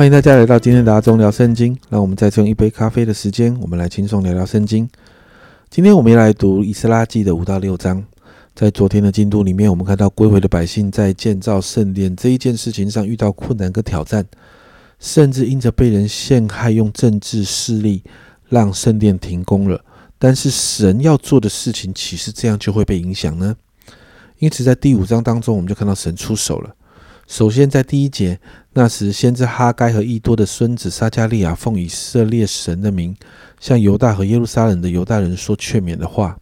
欢迎大家来到今天的阿忠聊圣经。让我们再用一杯咖啡的时间，我们来轻松聊聊圣经。今天我们要来读以斯拉记的五到六章。在昨天的进度里面，我们看到归回的百姓在建造圣殿这一件事情上遇到困难跟挑战，甚至因着被人陷害，用政治势力让圣殿停工了。但是神要做的事情，岂是这样就会被影响呢？因此，在第五章当中，我们就看到神出手了。首先，在第一节，那时先知哈该和易多的孙子撒加利亚奉以色列神的名，向犹大和耶路撒冷的犹大人说劝勉的话。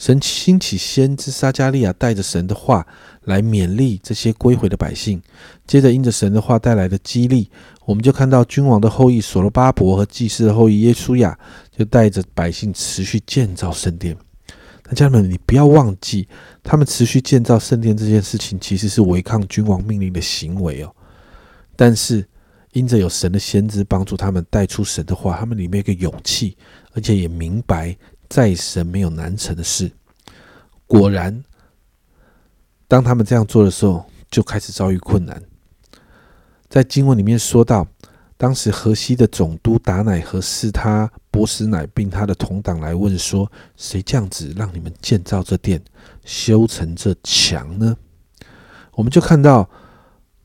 神兴起先知撒加利亚带着神的话来勉励这些归回的百姓。接着，因着神的话带来的激励，我们就看到君王的后裔所罗巴伯和祭司的后裔耶稣亚就带着百姓持续建造圣殿。家人们，你不要忘记，他们持续建造圣殿这件事情，其实是违抗君王命令的行为哦。但是，因着有神的先知帮助他们带出神的话，他们里面有个勇气，而且也明白在神没有难成的事。果然，当他们这样做的时候，就开始遭遇困难。在经文里面说到。当时河西的总督达乃和是他波斯乃，并他的同党来问说：“谁这样子让你们建造这殿、修成这墙呢？”我们就看到，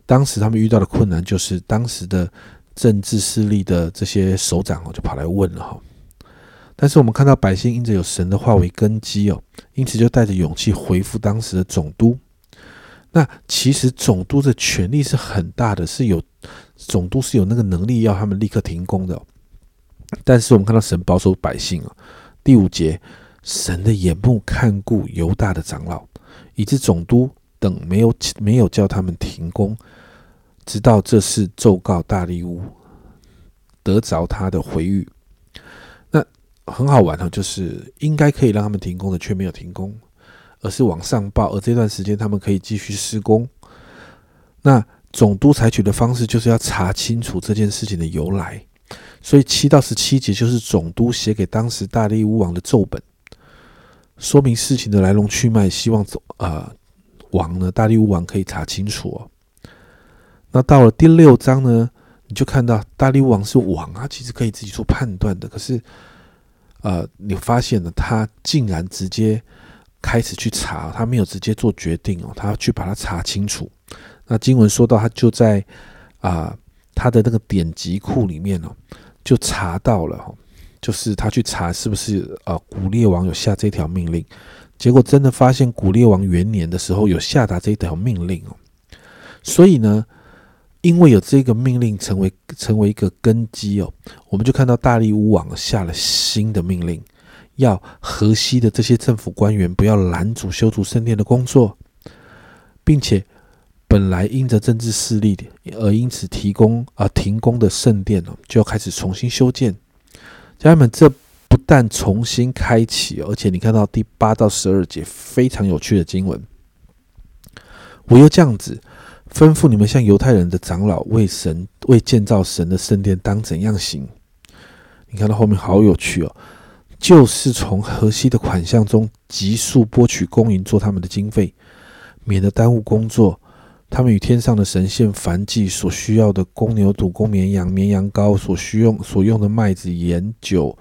当时他们遇到的困难，就是当时的政治势力的这些首长哦，就跑来问了哈。但是我们看到百姓因着有神的话为根基哦，因此就带着勇气回复当时的总督。那其实总督的权力是很大的，是有总督是有那个能力要他们立刻停工的。但是我们看到神保守百姓啊，第五节，神的眼目看顾犹大的长老，以致总督等没有没有叫他们停工，直到这事奏告大利乌，得着他的回谕。那很好玩哈，就是应该可以让他们停工的，却没有停工。而是往上报，而这段时间他们可以继续施工。那总督采取的方式就是要查清楚这件事情的由来，所以七到十七节就是总督写给当时大力乌王的奏本，说明事情的来龙去脉，希望总啊王呢大力乌王可以查清楚哦。那到了第六章呢，你就看到大力乌王是王啊，其实可以自己做判断的，可是呃，你发现了他竟然直接。开始去查，他没有直接做决定哦，他要去把它查清楚。那经文说到，他就在啊他的那个典籍库里面哦，就查到了哈，就是他去查是不是啊古列王有下这条命令，结果真的发现古列王元年的时候有下达这一条命令哦。所以呢，因为有这个命令成为成为一个根基哦，我们就看到大力乌王下了新的命令。要河西的这些政府官员不要拦阻修筑圣殿的工作，并且本来因着政治势力而因此提供啊停工的圣殿呢，就要开始重新修建。家人们，这不但重新开启，而且你看到第八到十二节非常有趣的经文。我又这样子吩咐你们，向犹太人的长老为神为建造神的圣殿当怎样行？你看到后面好有趣哦。就是从河西的款项中急速拨取公银做他们的经费，免得耽误工作。他们与天上的神仙凡祭所需要的公牛犊、公绵羊、绵羊羔所需用所用的麦子、盐酒、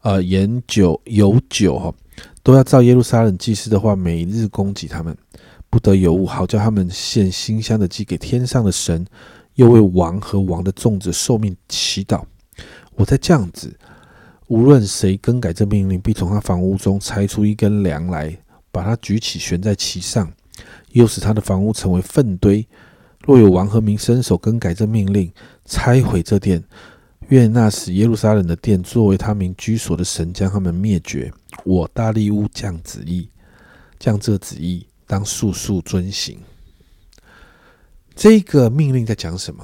呃盐酒、油酒哈，都要照耶路撒冷祭司的话，每日供给他们，不得有误，好叫他们献馨香的祭给天上的神，又为王和王的众子受命祈祷。我在这样子。无论谁更改这命令，必从他房屋中拆出一根梁来，把它举起悬在其上，又使他的房屋成为粪堆。若有王和民伸手更改这命令，拆毁这殿，愿那使耶路撒冷的殿作为他民居所的神将他们灭绝。我大利乌降旨意，降这旨意，当速速遵行。这个命令在讲什么？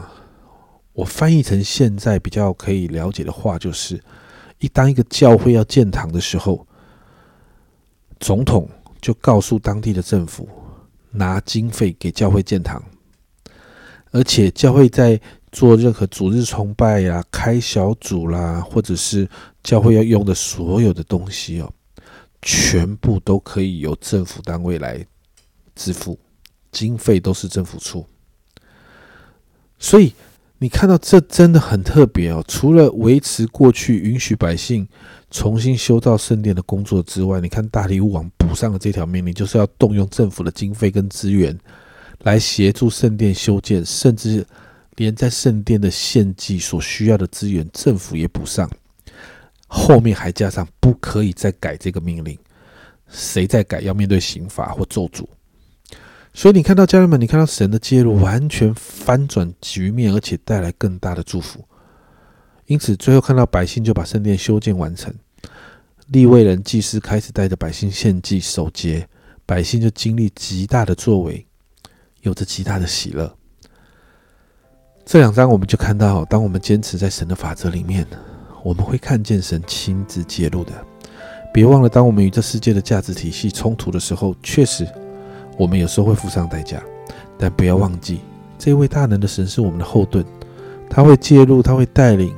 我翻译成现在比较可以了解的话，就是。一当一个教会要建堂的时候，总统就告诉当地的政府拿经费给教会建堂，而且教会在做任何主日崇拜呀、开小组啦，或者是教会要用的所有的东西哦，全部都可以由政府单位来支付，经费都是政府出，所以。你看到这真的很特别哦。除了维持过去允许百姓重新修造圣殿的工作之外，你看大利乌王补上了这条命令，就是要动用政府的经费跟资源来协助圣殿修建，甚至连在圣殿的献祭所需要的资源，政府也补上。后面还加上不可以再改这个命令，谁再改要面对刑罚或咒诅。所以你看到家人们，你看到神的介入，完全翻转局面，而且带来更大的祝福。因此，最后看到百姓就把圣殿修建完成，立位人祭司开始带着百姓献祭守节，百姓就经历极大的作为，有着极大的喜乐。这两章我们就看到，当我们坚持在神的法则里面，我们会看见神亲自介入的。别忘了，当我们与这世界的价值体系冲突的时候，确实。我们有时候会付上代价，但不要忘记，这位大能的神是我们的后盾，他会介入，他会带领。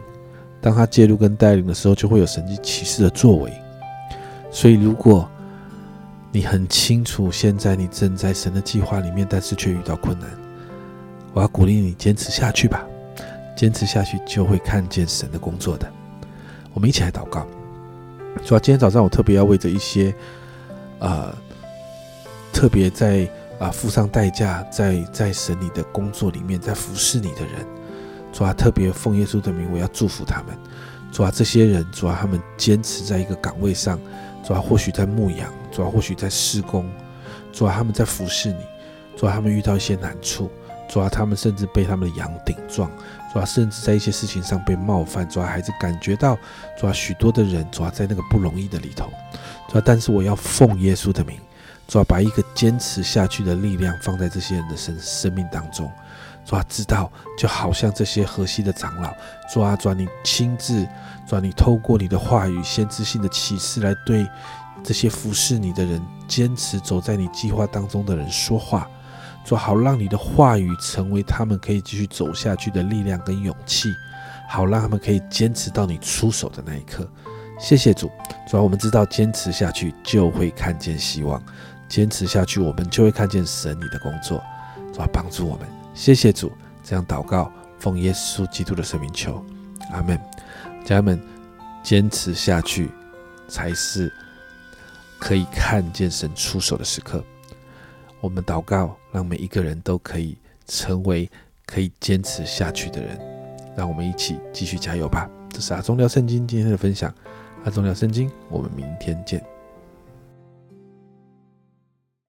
当他介入跟带领的时候，就会有神迹启示的作为。所以，如果你很清楚现在你正在神的计划里面，但是却遇到困难，我要鼓励你坚持下去吧，坚持下去就会看见神的工作的。我们一起来祷告。主要今天早上我特别要为着一些，呃。特别在啊付上代价，在在神你的工作里面，在服侍你的人，主啊，特别奉耶稣的名，我要祝福他们。主啊，这些人，主啊，他们坚持在一个岗位上，主啊，或许在牧羊，主啊，或许在施工，主啊，他们在服侍你，主啊，他们遇到一些难处，主啊，他们甚至被他们的羊顶撞，主啊，甚至在一些事情上被冒犯，主啊，孩子感觉到，主啊，许多的人，主啊，在那个不容易的里头，主啊，但是我要奉耶稣的名。主要把一个坚持下去的力量放在这些人的生生命当中，主要知道，就好像这些河西的长老，主啊，主你亲自，主你透过你的话语、先知性的启示来对这些服侍你的人、坚持走在你计划当中的人说话，主好让你的话语成为他们可以继续走下去的力量跟勇气，好让他们可以坚持到你出手的那一刻。谢谢主，主要我们知道坚持下去就会看见希望。坚持下去，我们就会看见神你的工作，主要帮助我们。谢谢主，这样祷告，奉耶稣基督的圣名求，阿门。家人们，坚持下去才是可以看见神出手的时刻。我们祷告，让每一个人都可以成为可以坚持下去的人。让我们一起继续加油吧。这是阿忠聊圣经今天的分享，阿忠聊圣经，我们明天见。